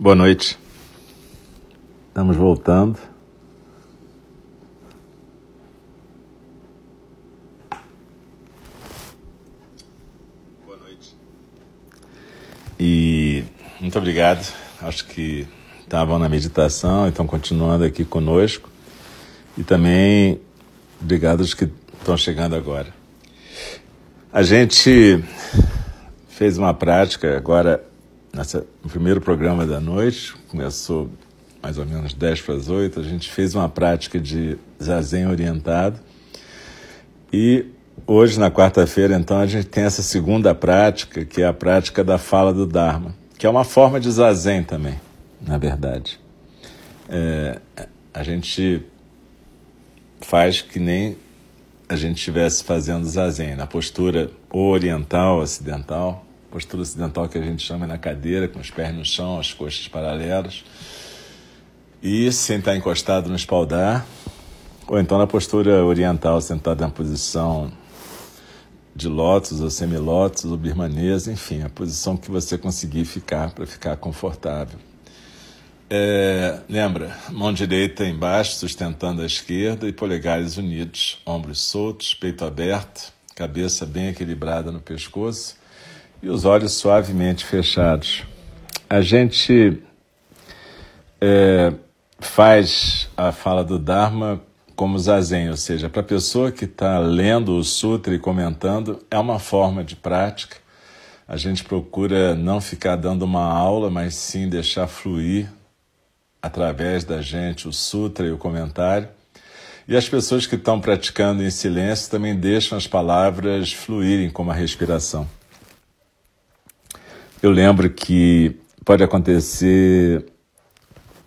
Boa noite. Estamos voltando. Boa noite. E muito obrigado. Acho que estavam na meditação e estão continuando aqui conosco. E também obrigado aos que estão chegando agora. A gente fez uma prática agora nessa, no primeiro programa da noite, começou mais ou menos 10 para as 8, a gente fez uma prática de zazen orientado. E hoje, na quarta-feira, então, a gente tem essa segunda prática, que é a prática da fala do Dharma, que é uma forma de zazen também, na verdade. É, a gente faz que nem a gente estivesse fazendo zazen, na postura oriental, ocidental, postura ocidental que a gente chama na cadeira, com os pés no chão, as coxas paralelas, e sentar encostado no espaldar, ou então na postura oriental, sentado na posição de lótus ou semilótus ou birmanesa, enfim, a posição que você conseguir ficar para ficar confortável. É, lembra, mão direita embaixo, sustentando a esquerda e polegares unidos, ombros soltos, peito aberto, cabeça bem equilibrada no pescoço e os olhos suavemente fechados. A gente é, faz a fala do Dharma como zazen, ou seja, para a pessoa que está lendo o sutra e comentando, é uma forma de prática. A gente procura não ficar dando uma aula, mas sim deixar fluir através da gente o sutra e o comentário. E as pessoas que estão praticando em silêncio também deixam as palavras fluírem como a respiração. Eu lembro que pode acontecer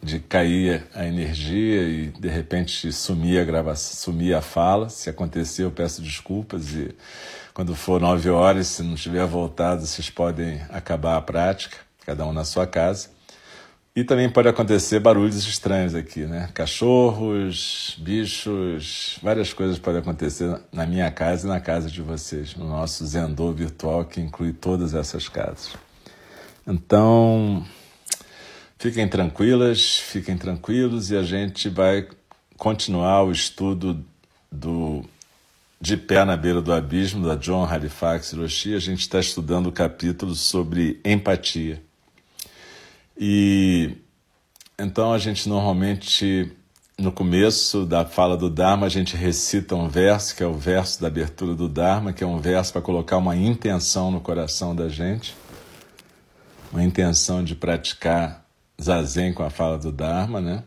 de cair a energia e de repente sumir a gravação, sumir a fala. Se acontecer, eu peço desculpas e quando for nove horas, se não tiver voltado, vocês podem acabar a prática, cada um na sua casa. E também pode acontecer barulhos estranhos aqui, né? Cachorros, bichos, várias coisas podem acontecer na minha casa e na casa de vocês, no nosso Zendô virtual que inclui todas essas casas. Então, fiquem tranquilas, fiquem tranquilos e a gente vai continuar o estudo do De Pé na Beira do Abismo, da John Halifax Hiroshi. A gente está estudando o capítulo sobre empatia. E então a gente normalmente, no começo da fala do Dharma, a gente recita um verso, que é o verso da abertura do Dharma, que é um verso para colocar uma intenção no coração da gente uma intenção de praticar zazen com a fala do Dharma, né?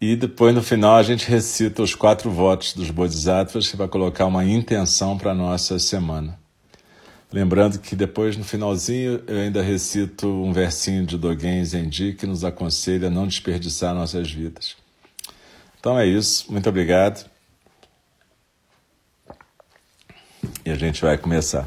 E depois, no final, a gente recita os quatro votos dos Bodhisattvas, que vai colocar uma intenção para a nossa semana. Lembrando que depois, no finalzinho, eu ainda recito um versinho de Dogen Zenji que nos aconselha a não desperdiçar nossas vidas. Então é isso, muito obrigado. E a gente vai começar.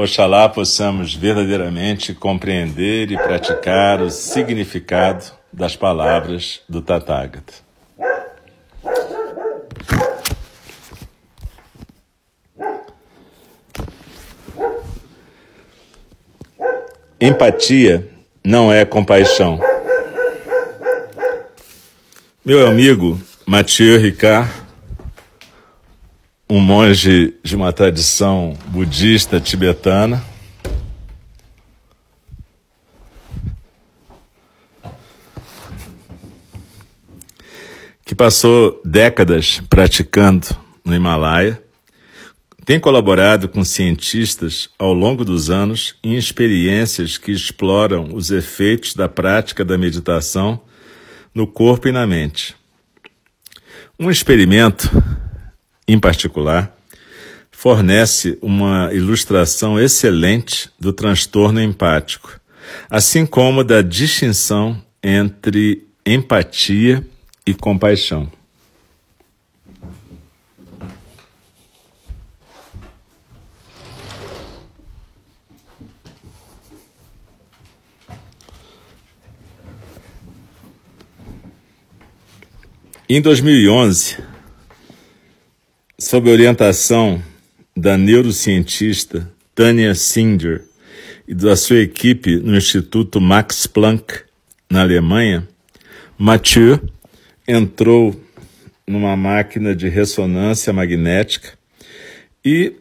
Oxalá possamos verdadeiramente compreender e praticar o significado das palavras do Tathagata. Empatia não é compaixão. Meu amigo Mathieu Ricard, um monge de uma tradição budista tibetana, que passou décadas praticando no Himalaia, tem colaborado com cientistas ao longo dos anos em experiências que exploram os efeitos da prática da meditação no corpo e na mente. Um experimento, em particular, fornece uma ilustração excelente do transtorno empático, assim como da distinção entre empatia e compaixão. Em 2011, sob orientação da neurocientista Tânia Singer e da sua equipe no Instituto Max Planck, na Alemanha, Mathieu entrou numa máquina de ressonância magnética e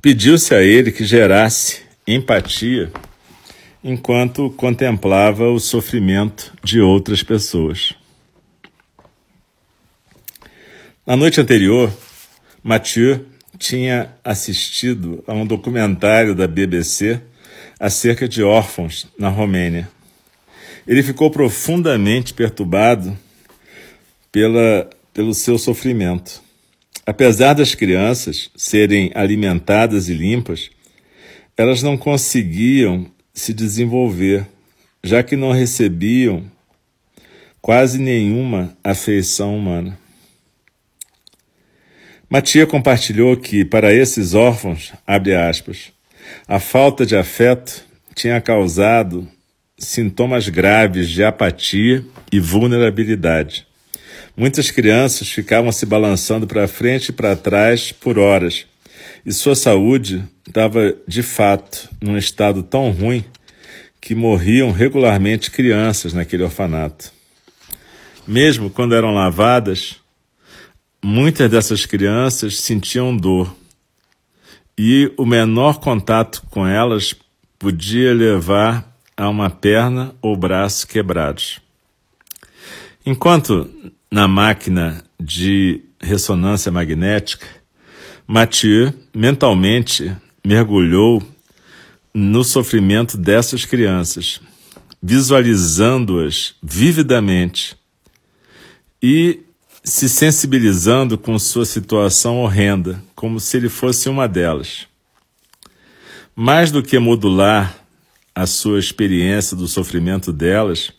pediu-se a ele que gerasse empatia enquanto contemplava o sofrimento de outras pessoas. Na noite anterior, Mathieu tinha assistido a um documentário da BBC acerca de órfãos na Romênia. Ele ficou profundamente perturbado pela, pelo seu sofrimento. Apesar das crianças serem alimentadas e limpas, elas não conseguiam se desenvolver, já que não recebiam quase nenhuma afeição humana. Matia compartilhou que, para esses órfãos, abre aspas, a falta de afeto tinha causado sintomas graves de apatia e vulnerabilidade. Muitas crianças ficavam se balançando para frente e para trás por horas, e sua saúde estava, de fato, num estado tão ruim que morriam regularmente crianças naquele orfanato. Mesmo quando eram lavadas, Muitas dessas crianças sentiam dor e o menor contato com elas podia levar a uma perna ou braço quebrados. Enquanto na máquina de ressonância magnética, Mathieu mentalmente mergulhou no sofrimento dessas crianças, visualizando-as vividamente e se sensibilizando com sua situação horrenda, como se ele fosse uma delas. Mais do que modular a sua experiência do sofrimento delas,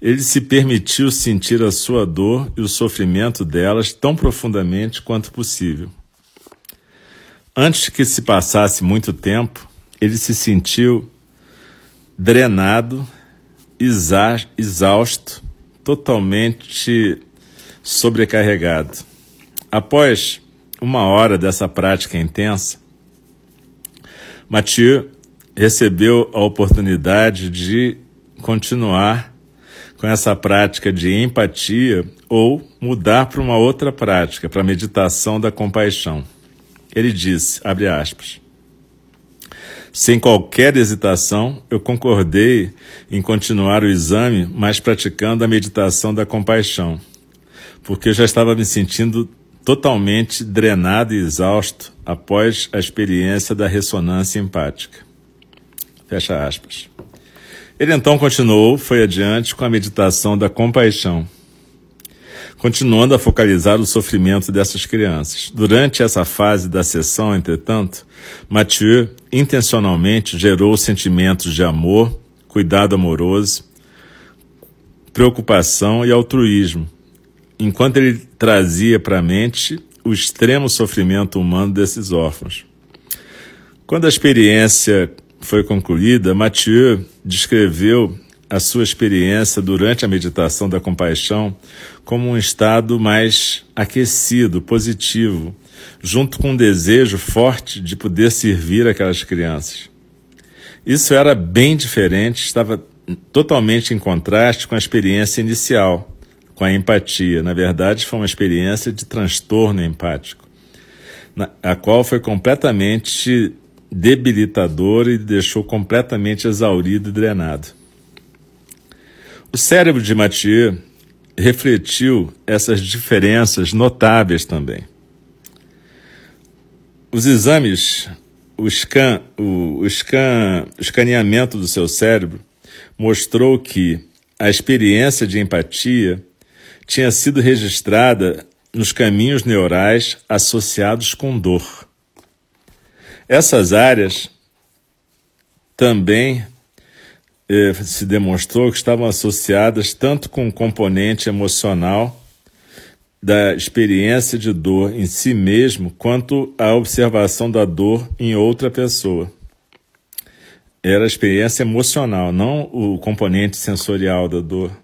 ele se permitiu sentir a sua dor e o sofrimento delas tão profundamente quanto possível. Antes que se passasse muito tempo, ele se sentiu drenado, exausto, totalmente sobrecarregado. Após uma hora dessa prática intensa, Mathieu recebeu a oportunidade de continuar com essa prática de empatia ou mudar para uma outra prática, para a meditação da compaixão. Ele disse, abre aspas, sem qualquer hesitação, eu concordei em continuar o exame, mas praticando a meditação da compaixão porque eu já estava me sentindo totalmente drenado e exausto após a experiência da ressonância empática. Fecha aspas. Ele então continuou, foi adiante com a meditação da compaixão, continuando a focalizar o sofrimento dessas crianças. Durante essa fase da sessão, entretanto, Mathieu intencionalmente gerou sentimentos de amor, cuidado amoroso, preocupação e altruísmo, enquanto ele trazia para a mente o extremo sofrimento humano desses órfãos. Quando a experiência foi concluída, Mathieu descreveu a sua experiência durante a meditação da compaixão como um estado mais aquecido, positivo, junto com um desejo forte de poder servir aquelas crianças. Isso era bem diferente, estava totalmente em contraste com a experiência inicial, com a empatia. Na verdade, foi uma experiência de transtorno empático, a qual foi completamente debilitadora e deixou completamente exaurido e drenado. O cérebro de Mathieu refletiu essas diferenças notáveis também. Os exames, o, scan, o, o, scan, o escaneamento do seu cérebro mostrou que a experiência de empatia tinha sido registrada nos caminhos neurais associados com dor. Essas áreas também eh, se demonstrou que estavam associadas tanto com o componente emocional da experiência de dor em si mesmo, quanto a observação da dor em outra pessoa. Era a experiência emocional, não o componente sensorial da dor.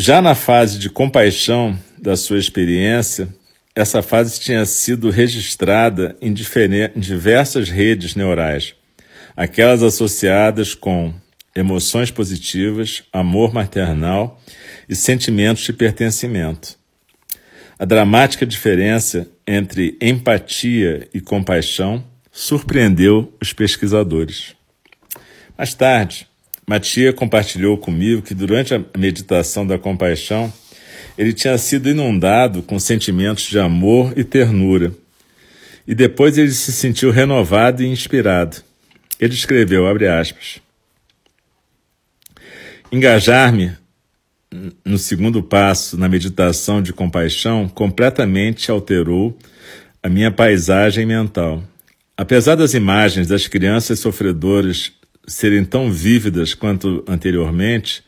Já na fase de compaixão da sua experiência, essa fase tinha sido registrada em, em diversas redes neurais, aquelas associadas com emoções positivas, amor maternal e sentimentos de pertencimento. A dramática diferença entre empatia e compaixão surpreendeu os pesquisadores. Mais tarde, Matia compartilhou comigo que durante a meditação da compaixão, ele tinha sido inundado com sentimentos de amor e ternura. E depois ele se sentiu renovado e inspirado. Ele escreveu, aspas, Engajar-me no segundo passo, na meditação de compaixão, completamente alterou a minha paisagem mental. Apesar das imagens das crianças sofredoras serem tão vívidas quanto anteriormente,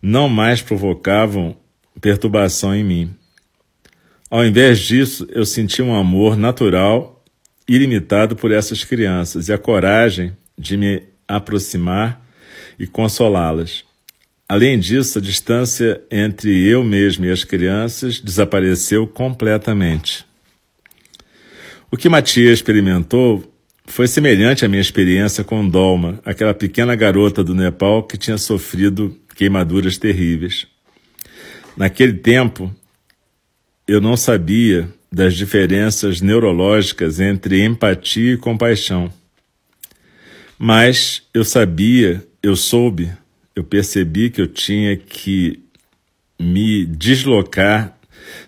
não mais provocavam perturbação em mim. Ao invés disso, eu senti um amor natural, ilimitado por essas crianças e a coragem de me aproximar e consolá-las. Além disso, a distância entre eu mesmo e as crianças desapareceu completamente. O que Matias experimentou foi semelhante à minha experiência com Dolma, aquela pequena garota do Nepal que tinha sofrido queimaduras terríveis. Naquele tempo, eu não sabia das diferenças neurológicas entre empatia e compaixão. Mas eu sabia, eu soube eu percebi que eu tinha que me deslocar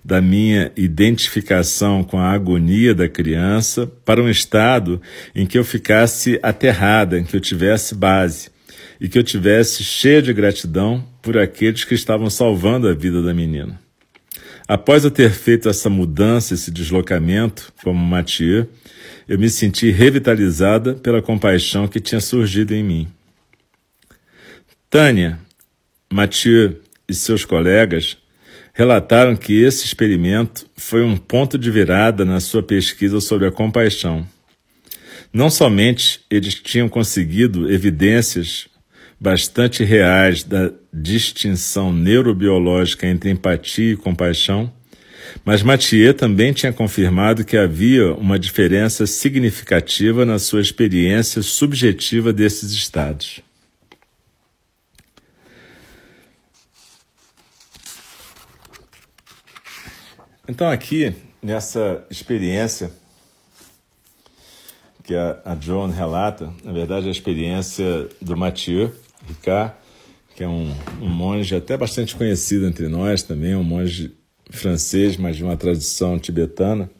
da minha identificação com a agonia da criança para um estado em que eu ficasse aterrada, em que eu tivesse base e que eu tivesse cheia de gratidão por aqueles que estavam salvando a vida da menina. Após eu ter feito essa mudança, esse deslocamento, como Mathieu, eu me senti revitalizada pela compaixão que tinha surgido em mim. Tânia, Mathieu e seus colegas relataram que esse experimento foi um ponto de virada na sua pesquisa sobre a compaixão. Não somente eles tinham conseguido evidências bastante reais da distinção neurobiológica entre empatia e compaixão, mas Mathieu também tinha confirmado que havia uma diferença significativa na sua experiência subjetiva desses estados. Então, aqui, nessa experiência que a, a Joan relata, na verdade, a experiência do Mathieu Ricard, que é um, um monge até bastante conhecido entre nós também, um monge francês, mas de uma tradição tibetana.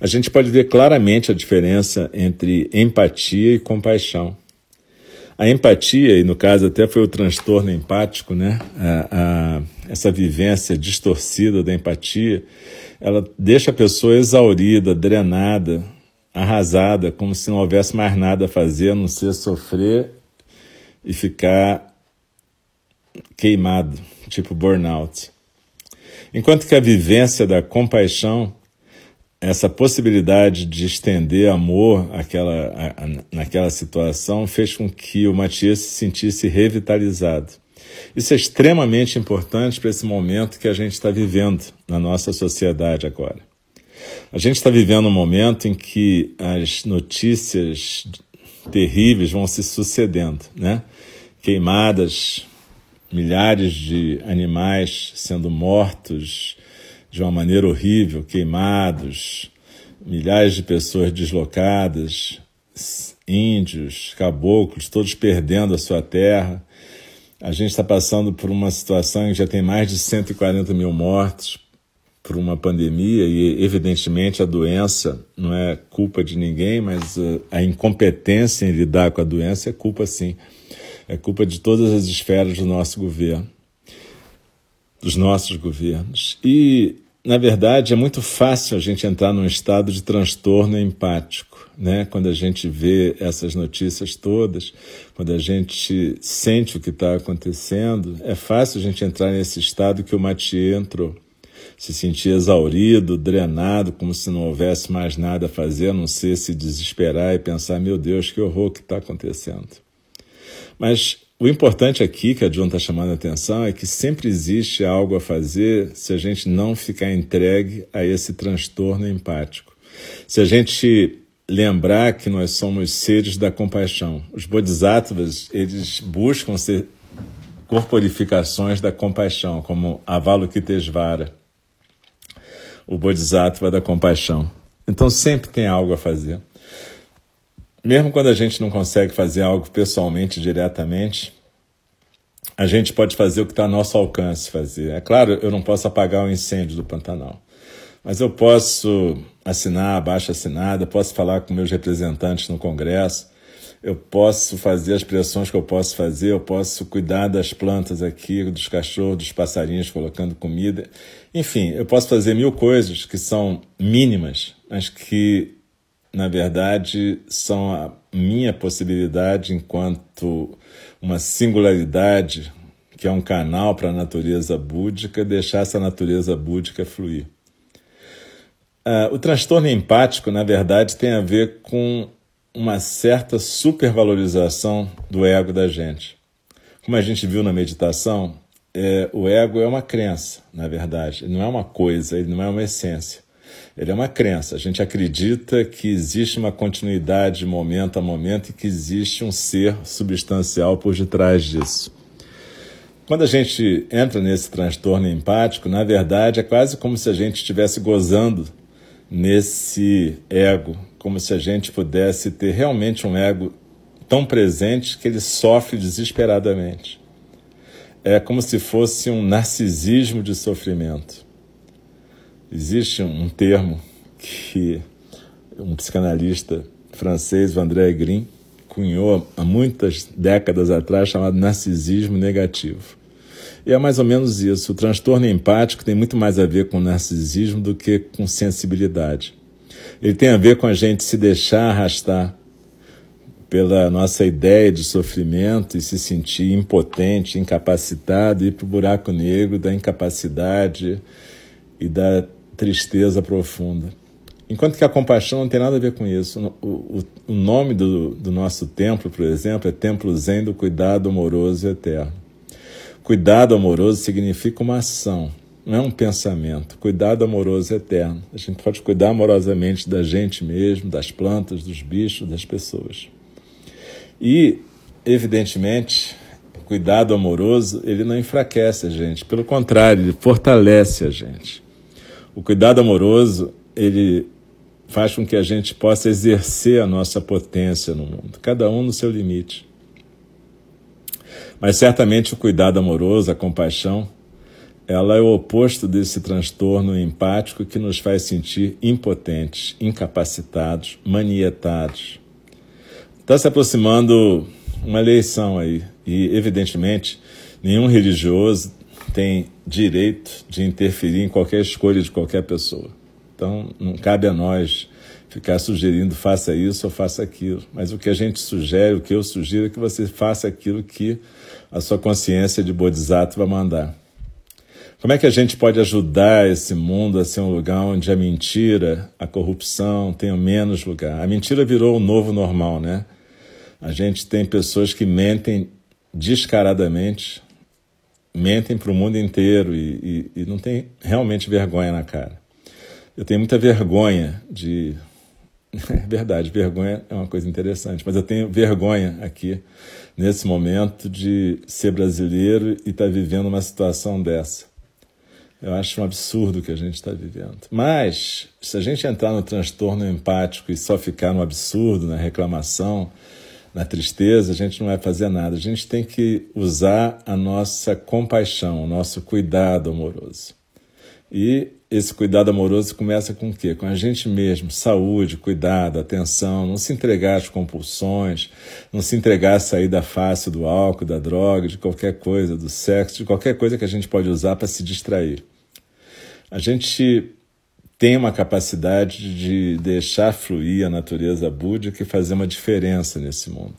A gente pode ver claramente a diferença entre empatia e compaixão. A empatia, e no caso até foi o transtorno empático, né? A, a, essa vivência distorcida da empatia, ela deixa a pessoa exaurida, drenada, arrasada, como se não houvesse mais nada a fazer a não ser sofrer e ficar queimado, tipo burnout. Enquanto que a vivência da compaixão essa possibilidade de estender amor àquela, naquela situação fez com que o Matias se sentisse revitalizado. Isso é extremamente importante para esse momento que a gente está vivendo na nossa sociedade agora. A gente está vivendo um momento em que as notícias terríveis vão se sucedendo, né? Queimadas milhares de animais sendo mortos de uma maneira horrível, queimados, milhares de pessoas deslocadas, índios, caboclos, todos perdendo a sua terra. A gente está passando por uma situação que já tem mais de 140 mil mortos por uma pandemia e, evidentemente, a doença não é culpa de ninguém, mas uh, a incompetência em lidar com a doença é culpa, sim. É culpa de todas as esferas do nosso governo, dos nossos governos. E, na verdade, é muito fácil a gente entrar num estado de transtorno empático, né? Quando a gente vê essas notícias todas, quando a gente sente o que está acontecendo, é fácil a gente entrar nesse estado que o Mathieu entrou se sentir exaurido, drenado, como se não houvesse mais nada a fazer, a não ser se desesperar e pensar: meu Deus, que horror que está acontecendo. Mas o importante aqui que a John está chamando a atenção é que sempre existe algo a fazer se a gente não ficar entregue a esse transtorno empático. Se a gente lembrar que nós somos seres da compaixão. Os bodhisattvas, eles buscam ser corporificações da compaixão, como Avalokitesvara o Bodhisattva da compaixão. Então sempre tem algo a fazer. Mesmo quando a gente não consegue fazer algo pessoalmente, diretamente, a gente pode fazer o que está a nosso alcance fazer. É claro, eu não posso apagar o incêndio do Pantanal, mas eu posso assinar a baixa assinada, posso falar com meus representantes no Congresso, eu posso fazer as pressões que eu posso fazer, eu posso cuidar das plantas aqui, dos cachorros, dos passarinhos, colocando comida. Enfim, eu posso fazer mil coisas que são mínimas, mas que, na verdade, são a minha possibilidade enquanto uma singularidade que é um canal para a natureza búdica, deixar essa natureza búdica fluir. Uh, o transtorno empático, na verdade, tem a ver com uma certa supervalorização do ego da gente. Como a gente viu na meditação, é, o ego é uma crença, na verdade. Ele não é uma coisa, ele não é uma essência. Ele é uma crença. A gente acredita que existe uma continuidade momento a momento e que existe um ser substancial por detrás disso. Quando a gente entra nesse transtorno empático, na verdade é quase como se a gente estivesse gozando nesse ego como se a gente pudesse ter realmente um ego tão presente que ele sofre desesperadamente. É como se fosse um narcisismo de sofrimento. Existe um termo que um psicanalista francês, o André Green, cunhou há muitas décadas atrás, chamado narcisismo negativo. E é mais ou menos isso. O transtorno empático tem muito mais a ver com narcisismo do que com sensibilidade. Ele tem a ver com a gente se deixar arrastar pela nossa ideia de sofrimento e se sentir impotente, incapacitado, ir para o buraco negro da incapacidade e da tristeza profunda. Enquanto que a compaixão não tem nada a ver com isso. O, o, o nome do, do nosso templo, por exemplo, é Templo Zen do Cuidado Amoroso e Eterno. Cuidado amoroso significa uma ação, não é um pensamento. Cuidado amoroso eterno. A gente pode cuidar amorosamente da gente mesmo, das plantas, dos bichos, das pessoas. E, evidentemente, o cuidado amoroso, ele não enfraquece a gente, pelo contrário, ele fortalece a gente. O cuidado amoroso, ele faz com que a gente possa exercer a nossa potência no mundo, cada um no seu limite. Mas certamente o cuidado amoroso, a compaixão, ela é o oposto desse transtorno empático que nos faz sentir impotentes, incapacitados, manietados. Está se aproximando uma eleição aí e, evidentemente, nenhum religioso tem direito de interferir em qualquer escolha de qualquer pessoa. Então, não cabe a nós ficar sugerindo faça isso ou faça aquilo. Mas o que a gente sugere, o que eu sugiro é que você faça aquilo que a sua consciência de Bodhisattva mandar. Como é que a gente pode ajudar esse mundo a ser um lugar onde a mentira, a corrupção tenham menos lugar? A mentira virou o novo normal, né? A gente tem pessoas que mentem descaradamente, mentem para o mundo inteiro e, e, e não tem realmente vergonha na cara. Eu tenho muita vergonha de É verdade, vergonha é uma coisa interessante, mas eu tenho vergonha aqui, nesse momento, de ser brasileiro e estar tá vivendo uma situação dessa. Eu acho um absurdo o que a gente está vivendo. Mas, se a gente entrar no transtorno empático e só ficar no absurdo, na reclamação, na tristeza, a gente não vai fazer nada. A gente tem que usar a nossa compaixão, o nosso cuidado amoroso. E esse cuidado amoroso começa com o quê? Com a gente mesmo, saúde, cuidado, atenção, não se entregar às compulsões, não se entregar à saída fácil do álcool, da droga, de qualquer coisa, do sexo, de qualquer coisa que a gente pode usar para se distrair. A gente tem uma capacidade de deixar fluir a natureza búdica e fazer uma diferença nesse mundo.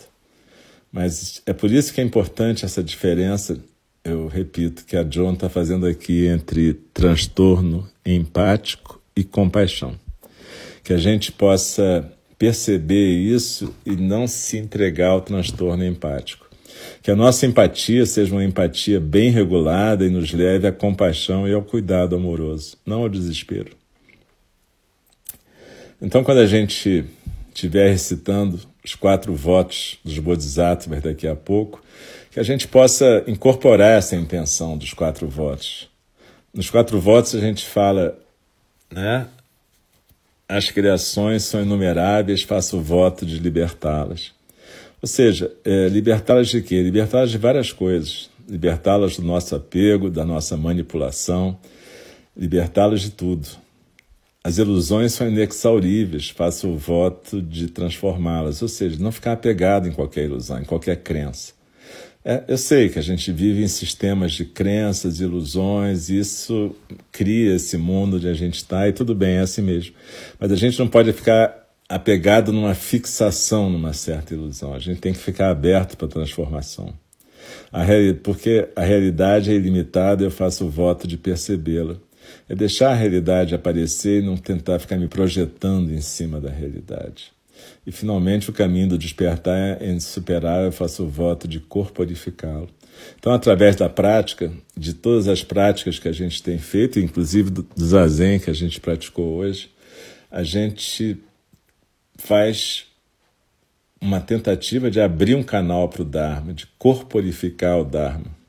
Mas é por isso que é importante essa diferença eu repito, que a John está fazendo aqui entre transtorno empático e compaixão. Que a gente possa perceber isso e não se entregar ao transtorno empático. Que a nossa empatia seja uma empatia bem regulada e nos leve à compaixão e ao cuidado amoroso, não ao desespero. Então, quando a gente estiver recitando os quatro votos dos Bodhisattvas daqui a pouco, que a gente possa incorporar essa intenção dos quatro votos. Nos quatro votos a gente fala, né? As criações são inumeráveis, faço o voto de libertá-las. Ou seja, é, libertá-las de quê? Libertá-las de várias coisas. Libertá-las do nosso apego, da nossa manipulação, libertá-las de tudo. As ilusões são inexauríveis, faço o voto de transformá-las, ou seja, não ficar apegado em qualquer ilusão, em qualquer crença. É, eu sei que a gente vive em sistemas de crenças, ilusões, e isso cria esse mundo onde a gente está, e tudo bem, é assim mesmo. Mas a gente não pode ficar apegado numa fixação numa certa ilusão, a gente tem que ficar aberto para a transformação. Porque a realidade é ilimitada, eu faço o voto de percebê-la. É deixar a realidade aparecer e não tentar ficar me projetando em cima da realidade. E finalmente o caminho do despertar é insuperável, eu faço o voto de corporificá-lo. Então, através da prática, de todas as práticas que a gente tem feito, inclusive do zazen que a gente praticou hoje, a gente faz uma tentativa de abrir um canal para o Dharma, de corporificar o Dharma.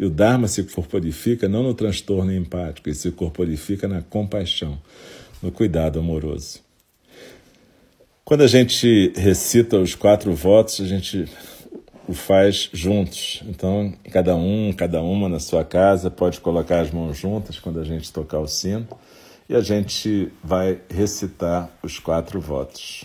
E o Dharma se corporifica não no transtorno empático, ele se corporifica na compaixão, no cuidado amoroso. Quando a gente recita os quatro votos, a gente o faz juntos. Então, cada um, cada uma na sua casa pode colocar as mãos juntas quando a gente tocar o sino e a gente vai recitar os quatro votos.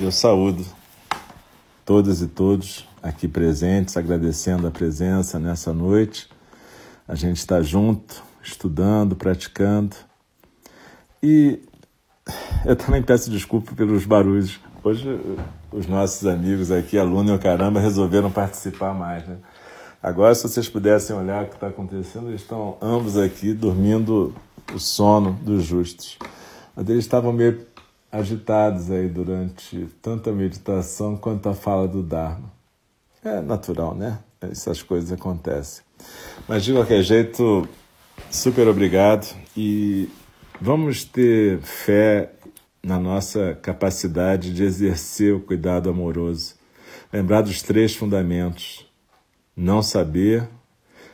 eu saúdo todas e todos aqui presentes, agradecendo a presença nessa noite. A gente está junto, estudando, praticando. E eu também peço desculpa pelos barulhos. Hoje os nossos amigos aqui, aluno e o caramba, resolveram participar mais, né? Agora, se vocês pudessem olhar o que está acontecendo, eles estão ambos aqui dormindo o sono dos justos. Mas eles estavam meio agitados aí durante tanto a meditação quanto a fala do Dharma. É natural, né? Essas coisas acontecem. Mas de qualquer jeito, super obrigado e vamos ter fé na nossa capacidade de exercer o cuidado amoroso. Lembrar dos três fundamentos não saber,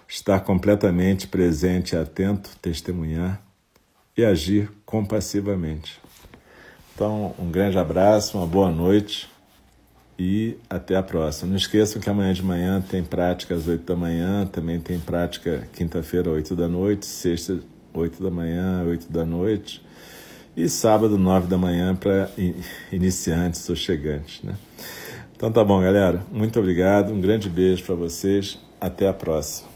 estar completamente presente e atento, testemunhar e agir compassivamente. Então, um grande abraço, uma boa noite e até a próxima. Não esqueçam que amanhã de manhã tem prática às 8 da manhã, também tem prática quinta-feira, 8 da noite, sexta, 8 da manhã, 8 da noite e sábado, 9 da manhã para iniciantes ou chegantes. Né? Então tá bom, galera. Muito obrigado. Um grande beijo para vocês. Até a próxima.